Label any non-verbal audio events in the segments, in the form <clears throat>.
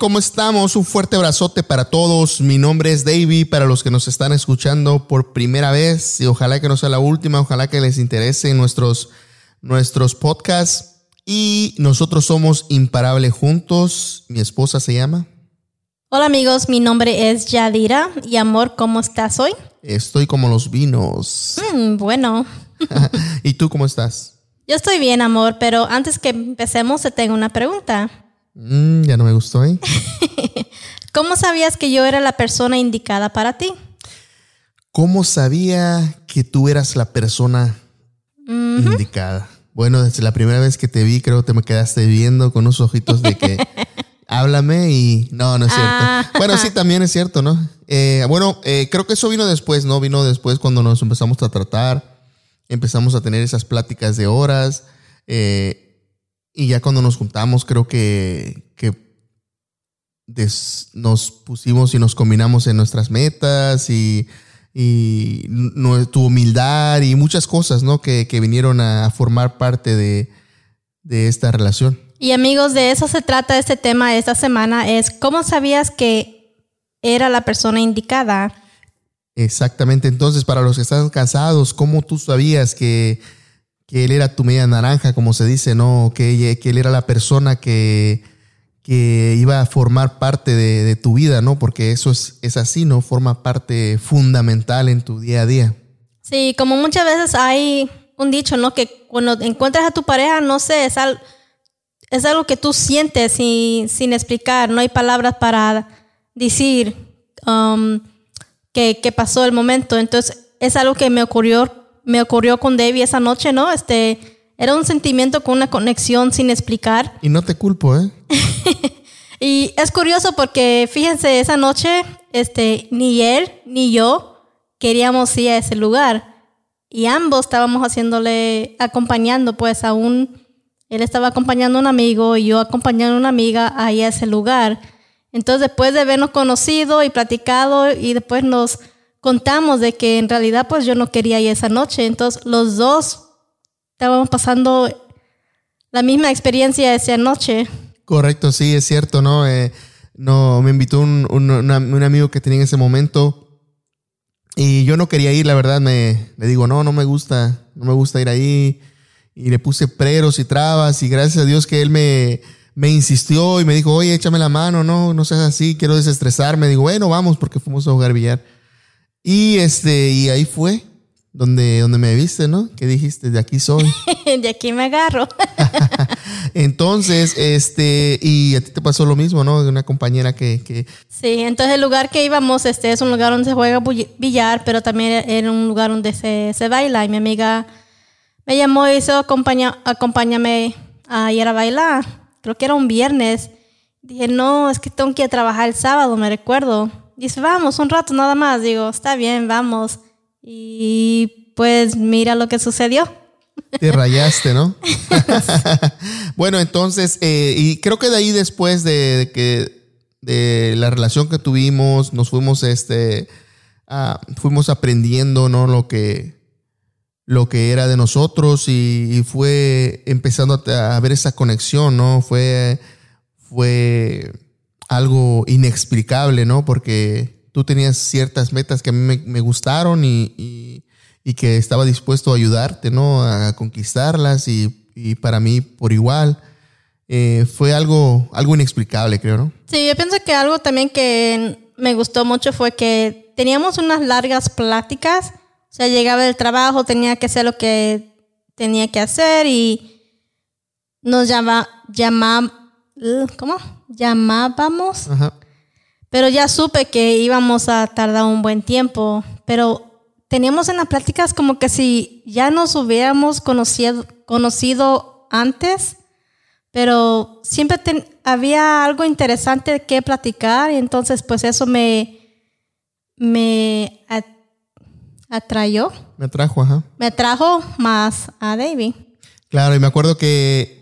¿cómo estamos? Un fuerte abrazote para todos. Mi nombre es Davey, para los que nos están escuchando por primera vez y ojalá que no sea la última, ojalá que les interese nuestros, nuestros podcasts. Y nosotros somos Imparable Juntos. Mi esposa se llama. Hola amigos, mi nombre es Yadira y amor, ¿cómo estás hoy? Estoy como los vinos. Mm, bueno, <laughs> ¿Y tú cómo estás? yo estoy bien amor, pero antes que empecemos te tengo una pregunta. Mm, ya no me gustó, ¿eh? <laughs> ¿Cómo sabías que yo era la persona indicada para ti? ¿Cómo sabía que tú eras la persona indicada? Bueno, desde la primera vez que te vi, creo que te me quedaste viendo con unos ojitos de que <laughs> háblame y no, no es cierto. Ah. Bueno, sí, también es cierto, ¿no? Eh, bueno, eh, creo que eso vino después, ¿no? Vino después cuando nos empezamos a tratar, empezamos a tener esas pláticas de horas eh, y ya cuando nos juntamos, creo que, que des- nos pusimos y nos combinamos en nuestras metas y, y tu humildad y muchas cosas, ¿no? Que, que vinieron a formar parte de, de esta relación. Y amigos, de eso se trata este tema esta semana, es ¿cómo sabías que era la persona indicada? Exactamente. Entonces, para los que están casados, ¿cómo tú sabías que, que él era tu media naranja, como se dice, no? Que, que él era la persona que, que iba a formar parte de, tu vida, ¿no? Porque eso es, es así, ¿no? Forma parte fundamental en tu día a día. Sí, como muchas veces hay un dicho, ¿no? Que cuando encuentras a tu pareja, no sé, es algo que tú sientes sin, sin explicar, no hay palabras para decir um, que, que pasó el momento. Entonces, es algo que me ocurrió, me ocurrió con Debbie esa noche, ¿no? Este, era un sentimiento con una conexión sin explicar. Y no te culpo, ¿eh? <laughs> Y es curioso porque, fíjense, esa noche, este, ni él ni yo queríamos ir a ese lugar. Y ambos estábamos haciéndole, acompañando, pues, a un, él estaba acompañando a un amigo y yo acompañando a una amiga ahí a ese lugar. Entonces, después de habernos conocido y platicado, y después nos contamos de que en realidad, pues, yo no quería ir esa noche. Entonces, los dos estábamos pasando la misma experiencia esa noche. Correcto, sí, es cierto, ¿no? Eh, no, me invitó un, un- un amigo que tenía en ese momento y yo no quería ir, la verdad, me, le digo, no, no me gusta, no me gusta ir ahí y le puse preros y trabas y gracias a Dios que él me, me insistió y me dijo, oye, échame la mano, no, no seas así, quiero desestresarme. Digo, bueno, vamos porque fuimos a jugar billar. Y este, y ahí fue donde, donde me viste, ¿no? Que dijiste, de aquí soy. <laughs> de aquí me agarro. <laughs> Entonces, este, y a ti te pasó lo mismo, ¿no? De una compañera que, que Sí, entonces el lugar que íbamos este, es un lugar donde se juega billar, pero también era un lugar donde se, se baila. Y mi amiga me llamó y dijo, acompaña, acompáñame a ir a bailar. Creo que era un viernes. Dije, no, es que tengo que ir a trabajar el sábado, me recuerdo. Dice, vamos, un rato nada más. Digo, está bien, vamos. Y pues mira lo que sucedió. te rayaste, ¿no? <laughs> bueno, entonces, eh, y creo que de ahí después de, de que de la relación que tuvimos, nos fuimos, este, ah, fuimos aprendiendo, ¿no? Lo que, lo que era de nosotros y, y fue empezando a, a ver esa conexión, ¿no? Fue, fue algo inexplicable, ¿no? Porque tú tenías ciertas metas que a mí me, gustaron y, y- que estaba dispuesto a ayudarte, ¿no? A conquistarlas y, y para mí por igual. Eh, fue algo, algo inexplicable, creo, ¿no? Sí, yo pienso que algo también que me gustó mucho fue que teníamos unas largas pláticas. O sea, llegaba del trabajo, tenía que hacer lo que tenía que hacer y nos llama, llama, ¿cómo? Llamábamos, Ajá. pero ya supe que íbamos a tardar un buen tiempo. Pero teníamos en las pláticas como que si ya nos hubiéramos conocido, conocido antes. pero siempre ten- había algo interesante que platicar y entonces pues eso me, me at- atrayó, Me atrajo, ajá. me atrajo más a David. Claro, y me acuerdo que,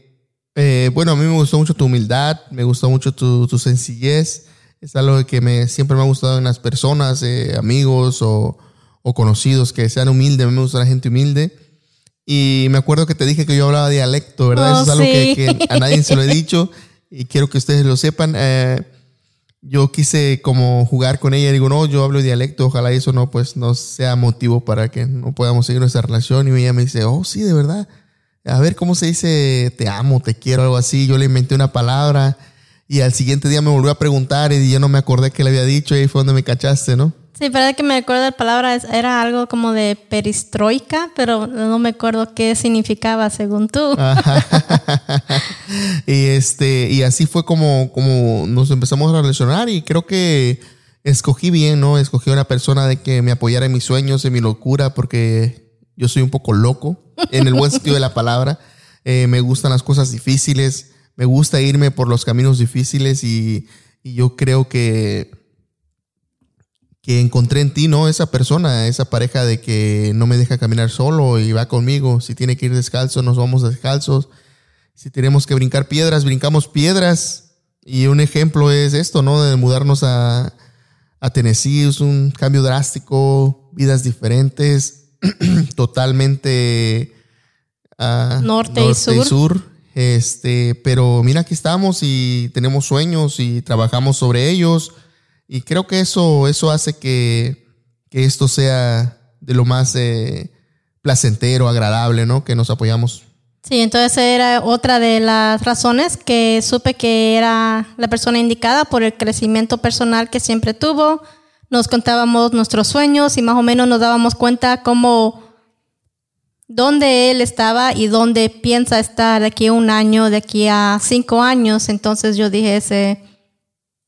eh, bueno, a mí me gustó mucho tu humildad, me gustó mucho tu, tu sencillez. Es algo que me, siempre me ha gustado en las personas, eh, amigos o, o conocidos, que sean humildes. A mí me gusta la gente humilde. Y me acuerdo que te dije que yo hablaba dialecto, ¿verdad? Oh, Eso es algo que, a nadie se lo he dicho <laughs> y quiero que ustedes lo sepan. Eh, yo quise como jugar con ella y digo, no, yo hablo dialecto, ojalá eso no, pues no sea motivo para que no podamos seguir nuestra relación. Y ella me dice, oh, sí, de verdad. A ver, ¿cómo se dice te amo, te quiero, algo así? Yo le inventé una palabra y al siguiente día me volvió a preguntar y yo no me acordé que le había dicho y ahí fue donde me cachaste, ¿no? Sí, parece que me acuerdo de la palabra, era algo como de peristroika, pero no me acuerdo qué significaba según tú. <laughs> y este, y así fue como, como nos empezamos a relacionar y creo que escogí bien, ¿no? Escogí una persona de que me apoyara en mis sueños, en mi locura, porque yo soy un poco loco, en el buen sentido de la palabra. Eh, me gustan las cosas difíciles, me gusta irme por los caminos difíciles y, yo creo que, que encontré en ti, ¿no? Esa persona, esa pareja de que no me deja caminar solo y va conmigo. Si tiene que ir descalzo, nos vamos descalzos. Si tenemos que brincar piedras, brincamos piedras. Y un ejemplo es esto, ¿no? De mudarnos a Tennessee. Es un cambio drástico, vidas diferentes, <clears throat> totalmente ah, Norte y sur. Este, pero mira, aquí estamos y tenemos sueños y trabajamos sobre ellos. Y creo que eso, eso hace que, que esto sea de lo más eh, placentero, agradable, ¿no? Que nos apoyamos. Sí, entonces era otra de las razones que supe que era la persona indicada por el crecimiento personal que siempre tuvo. Nos contábamos nuestros sueños y más o menos nos dábamos cuenta cómo, dónde él estaba y dónde piensa estar de aquí a un año, de aquí a cinco años. Entonces yo dije, ese,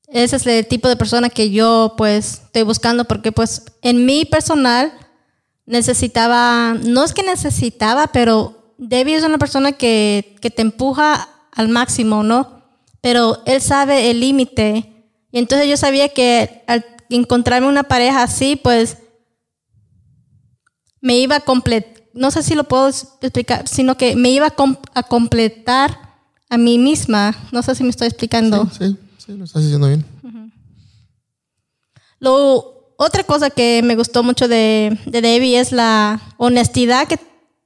ese es el tipo de persona que yo pues estoy buscando porque pues en mi personal necesitaba, no es que necesitaba, pero David es una persona que, que te empuja al máximo, ¿no? Pero él sabe el límite. Y entonces yo sabía que al encontrarme una pareja así, pues me iba a completar, no sé si lo puedo explicar, sino que me iba a, a completar a mí misma. No sé si me estoy explicando. Sí, sí, lo estás haciendo bien. Lo, otra cosa que me gustó mucho de, de Debbie es la honestidad que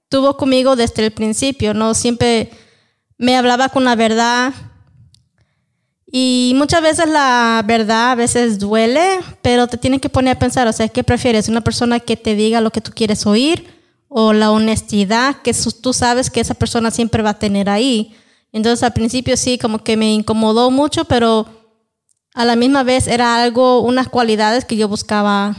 tuvo conmigo desde el principio, ¿no? Siempre me hablaba con la verdad. Y muchas veces la verdad a veces duele, pero te tiene que poner a pensar, o sea, ¿qué prefieres? ¿Una persona que te diga lo que tú quieres oír o la honestidad que tú sabes que esa persona siempre va a tener ahí? Entonces al principio sí, como que me incomodó mucho, pero a la misma vez era algo, unas cualidades que yo buscaba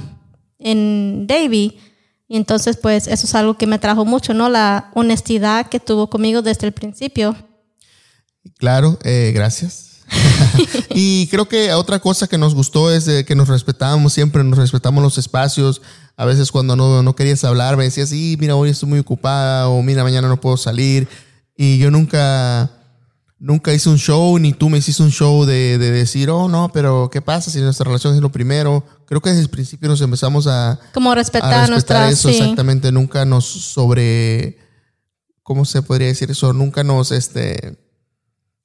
en Davy. Y entonces, pues, eso es algo que me trajo mucho, ¿no? La honestidad que tuvo conmigo desde el principio. Claro, eh, gracias. <laughs> <laughs> y creo que otra cosa que nos gustó es de que nos respetábamos siempre, nos respetamos los espacios. A veces cuando no, no querías hablar, me decías, sí, mira, hoy estoy muy ocupada o mira, mañana no puedo salir. Y yo nunca, nunca hice un show, ni tú me hiciste un show de, de decir, oh, no, pero ¿qué pasa si nuestra relación es lo primero? Creo que desde el principio nos empezamos a, Como a respetar, respetar nuestras... eso, sí. exactamente. Nunca nos sobre, ¿cómo se podría decir eso? Nunca nos, este,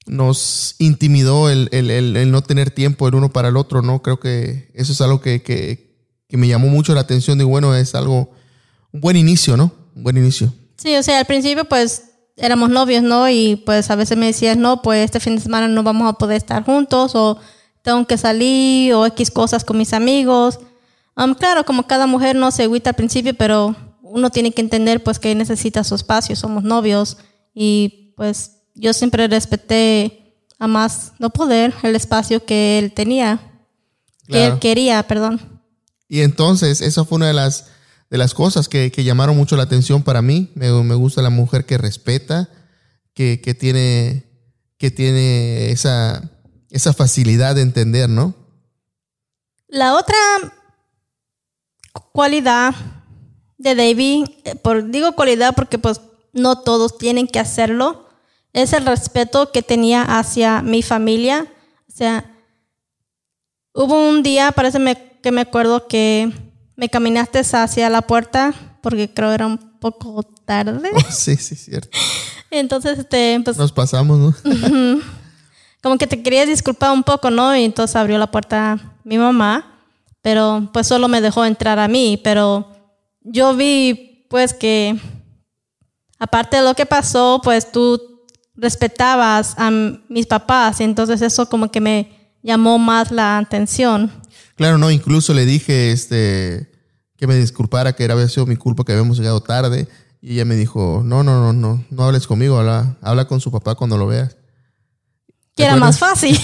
nos intimidó el, el- el- no tener tiempo el uno para el otro, ¿no? Creo que eso es algo que, que- que me llamó mucho la atención. Y bueno, es algo, un buen inicio, ¿no? Un buen inicio. Sí, o sea, al principio, pues, éramos novios, ¿no? Y pues a veces me decías, no, pues este fin de semana no vamos a poder estar juntos o tengo que salir o X cosas con mis amigos. Um, claro, como cada mujer no se agüita al principio, pero uno tiene que entender pues que necesita su espacio, somos novios y pues yo siempre respeté a más no poder el espacio que él tenía, que él quería, perdón. Y entonces, esa fue una de las, de las cosas que, que llamaron mucho la atención para mí. Me, me gusta la mujer que respeta, que, que tiene, que tiene esa, esa facilidad de entender, ¿no? La otra cualidad de David, eh, por, digo cualidad porque pues no todos tienen que hacerlo, es el respeto que tenía hacia mi familia. O sea, hubo un día, parece que me acuerdo que me caminaste hacia la puerta porque creo era un poco tarde. Oh, sí, sí, cierto. <laughs> Entonces, este, pues, Nos pasamos, ¿no? como que te querías disculpar un poco, ¿no? Y entonces abrió la puerta mi mamá, pero pues solo me dejó entrar a mí, pero yo vi pues que aparte de lo que pasó, pues tú respetabas a mis papás, y entonces eso como que me llamó más la atención. Claro, no, incluso le dije este que me disculpara que era había sido mi culpa que habíamos llegado tarde y ella me dijo, "No, no, no, no, no hables conmigo, habla, habla con su papá cuando lo veas." Que era más fácil.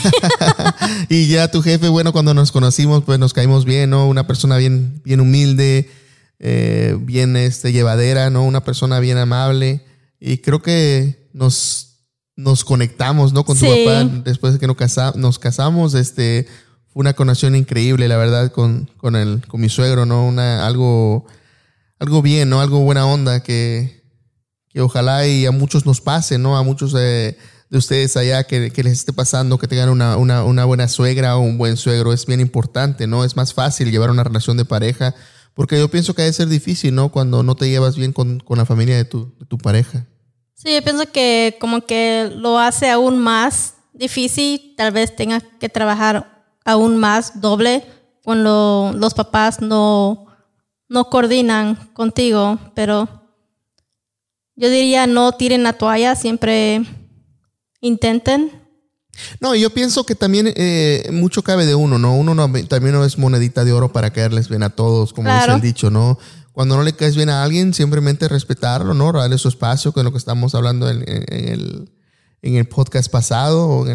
<laughs> y ya tu jefe, bueno, cuando nos conocimos, pues nos caímos bien, ¿no? Una persona bien, bien humilde, eh, bien este, llevadera, ¿no? Una persona bien amable. Y creo que nos, nos conectamos, ¿no? Con tu papá después de que nos, nos casamos. Este, fue una conexión increíble, la verdad, con, con, el, con mi suegro, ¿no? Una, algo, algo bien, ¿no? Algo buena onda que, que ojalá y a muchos nos pase, ¿no? A muchos de ustedes allá que, que, les esté pasando, que tengan una, una, una buena suegra o un buen suegro, es bien importante, ¿no? Es más fácil llevar una relación de pareja porque yo pienso que debe ser difícil, ¿no? Cuando no te llevas bien con, con la familia de tu, de tu, pareja. Sí, yo pienso que como que lo hace aún más difícil. Tal vez tengas que trabajar aún más doble cuando los papás no, no coordinan contigo. Pero yo diría no tiren la toalla, siempre intenten no, yo pienso que también eh, mucho cabe de uno, ¿no? Uno no, también no es monedita de oro para caerles bien a todos, como dice el dicho, ¿no? Cuando no le caes bien a alguien, simplemente respetarlo, ¿no? Darle su espacio, que es lo que estamos hablando en, el, en el, podcast pasado, o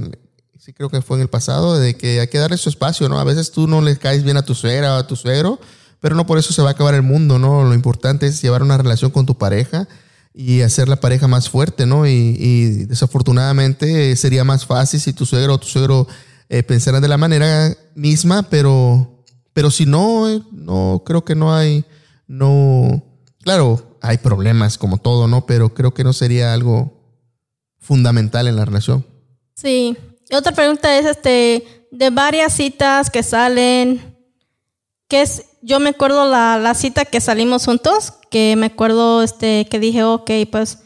sí creo que fue en el pasado, de que hay que darle su espacio, ¿no? A veces tú no le caes bien a tu suegra o a tu suegro, pero no por eso se va a acabar el mundo, ¿no? Lo importante es llevar una relación con tu pareja y hacer la pareja más fuerte, ¿no? Y, desafortunadamente sería más fácil si tu suegro o tu suegro eh, pensaran de la manera misma, pero, pero si no, eh, no, creo que no hay, no, claro, hay problemas como todo, ¿no? Pero creo que no sería algo fundamental en la relación. Sí. otra pregunta es, este, de varias citas que salen, ¿qué es, yo me acuerdo la, la cita que salimos juntos, que me acuerdo este, que dije, ok, pues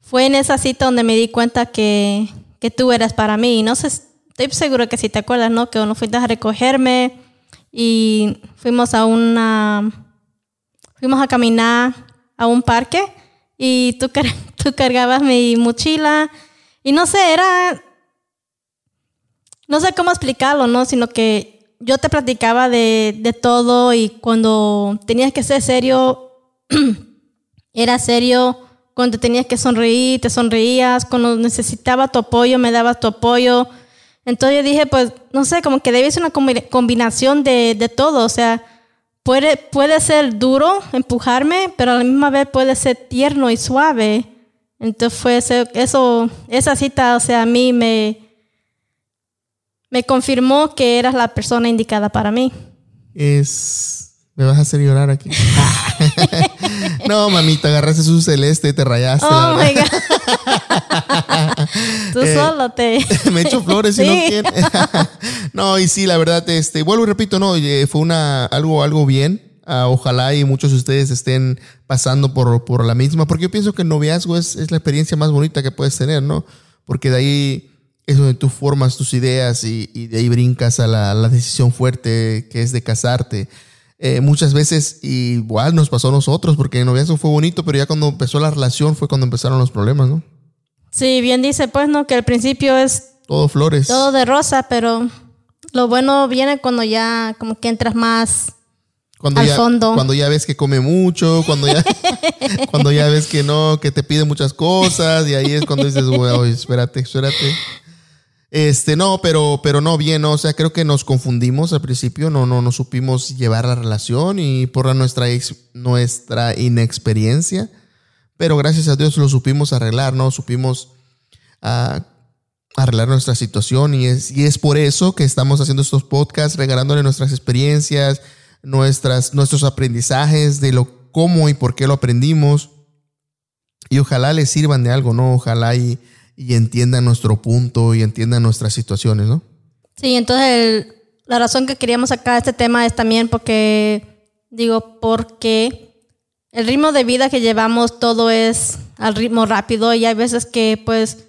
fue en esa cita donde me di cuenta que, que tú eras para mí. No sé, estoy seguro que si te acuerdas, ¿no? Que uno fuiste a recogerme y fuimos a una, fuimos a caminar a un parque y tú, <laughs> tú cargabas mi mochila y no sé, era, no sé cómo explicarlo, ¿no? Sino que yo te platicaba de, de todo y cuando tenías que ser serio, <clears throat> era serio. Cuando tenías que sonreír, te sonreías. Cuando necesitaba tu apoyo, me dabas tu apoyo. Entonces yo dije, pues, no sé, como que debe ser una combinación de, de todo. O sea, puede, puede ser duro empujarme, pero a la misma vez puede ser tierno y suave. Entonces fue eso, esa cita, o sea, a mí me, me confirmó que eras la persona indicada para mí. Es me vas a hacer llorar aquí. <laughs> no, mamita, agarraste su celeste y te rayaste. Oh my God. <laughs> Tú eh, solo te. <laughs> me echo flores si no quieres. <laughs> no, y sí, la verdad, este, vuelvo y repito, no, fue una, algo, algo bien. Ah, ojalá y muchos de ustedes estén pasando por, por la misma, porque yo pienso que el noviazgo es, es, la experiencia más bonita que puedes tener, ¿no? Porque de ahí es donde tú formas tus ideas y, y de ahí brincas a la, la decisión fuerte que es de casarte. Eh, muchas veces igual nos pasó a nosotros, porque el noviazgo fue bonito, pero ya cuando empezó la relación fue cuando empezaron los problemas, ¿no? Sí, bien dice, pues, ¿no? Que al principio es... Todo flores. Todo de rosa, pero lo bueno viene cuando ya como que entras más cuando al ya, fondo. Cuando ya ves que come mucho, cuando ya, <laughs> cuando ya ves que no, que te pide muchas cosas, y ahí es cuando dices, güey, espérate, espérate. Este, no, pero, pero no bien, ¿no? o sea, creo que nos confundimos al principio, no, no, no supimos llevar la relación y por nuestra, nuestra inexperiencia, pero gracias a Dios lo supimos arreglar, ¿no? Supimos ah, arreglar nuestra situación y es, y es por eso que estamos haciendo estos podcasts, regalándole nuestras experiencias, nuestras, nuestros aprendizajes de lo cómo y por qué lo aprendimos. y ojalá les sirvan de algo, ¿no? Ojalá y, y entiendan nuestro punto y entiendan nuestras situaciones, ¿no? Sí, entonces la razón que queríamos sacar este tema es también porque, digo, porque el ritmo de vida que llevamos todo es al ritmo rápido y hay veces que pues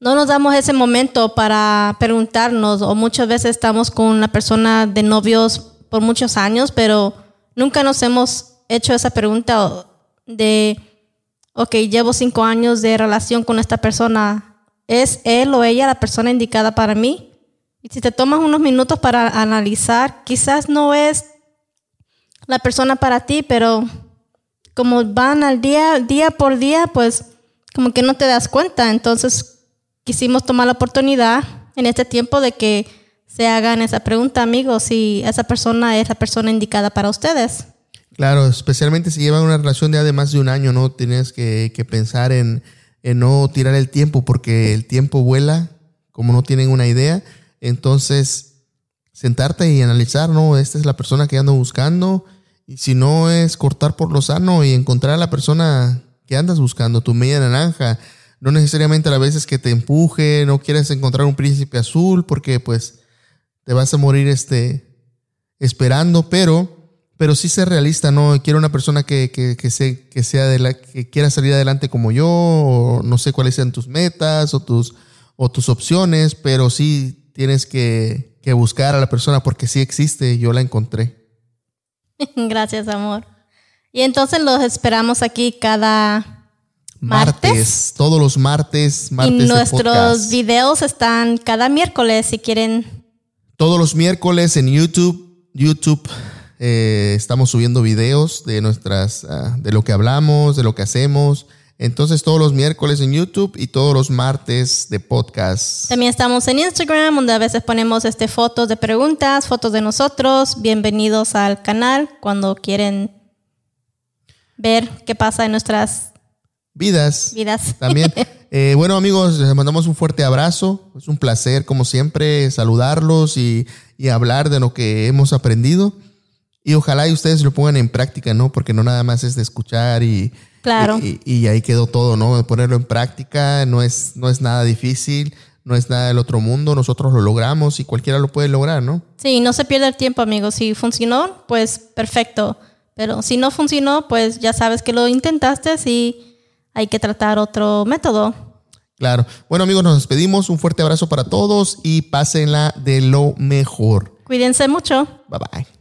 no nos damos ese momento para preguntarnos o muchas veces estamos con una persona de novios por muchos años, pero nunca nos hemos hecho esa pregunta de, ok, llevo cinco años de relación con esta persona, ¿es él o ella la persona indicada para mí? Y si te tomas unos minutos para analizar, quizás no es la persona para ti, pero como van al día, día por día, pues como que no te das cuenta. Entonces quisimos tomar la oportunidad en este tiempo de que se hagan esa pregunta, amigos, si esa persona es la persona indicada para ustedes. Claro, especialmente si llevan una relación de de más de un año, ¿no? Tienes que, pensar en, no tirar el tiempo porque el tiempo vuela, como no tienen una idea. Entonces, sentarte y analizar, ¿no? Esta es la persona que ando buscando. Y si no es cortar por lo sano y encontrar a la persona que andas buscando, tu media naranja. No necesariamente a veces que te empuje, no quieres encontrar un príncipe azul porque pues te vas a morir este, esperando, pero, pero sí ser realista, ¿no? Quiero una persona que, que, que, que, sea de la, que quiera salir adelante como yo, o no sé cuáles sean tus metas o tus, o tus opciones, pero sí tienes que, buscar a la persona porque sí existe, yo la encontré. <laughs> Gracias, amor. Y entonces los esperamos aquí cada martes. todos los martes, martes. Y nuestros videos están cada miércoles si quieren. Todos los miércoles en YouTube, YouTube eh, estamos subiendo videos de nuestras, ah, de lo que hablamos, de lo que hacemos. Entonces todos los miércoles en YouTube y todos los martes de podcast. También estamos en Instagram, donde a veces ponemos este, fotos de preguntas, fotos de nosotros. Bienvenidos al canal cuando quieren ver qué pasa en nuestras vidas. Vidas. También. <laughs> Eh, bueno amigos, les mandamos un fuerte abrazo. Es un placer, como siempre, saludarlos y, y hablar de lo que hemos aprendido. Y ojalá y ustedes lo pongan en práctica, ¿no? Porque no nada más es de escuchar y Claro. Y, ahí quedó todo, ¿no? Ponerlo en práctica no es, no es nada difícil, no es nada del otro mundo, nosotros lo logramos y cualquiera lo puede lograr, ¿no? Sí, no se pierde el tiempo, amigos. Si funcionó, pues perfecto. Pero si no funcionó, pues ya sabes que lo intentaste y hay que tratar otro método. Claro. Bueno, amigos, nos despedimos. Un fuerte abrazo para todos y pásenla de lo mejor. Cuídense mucho. Bye bye.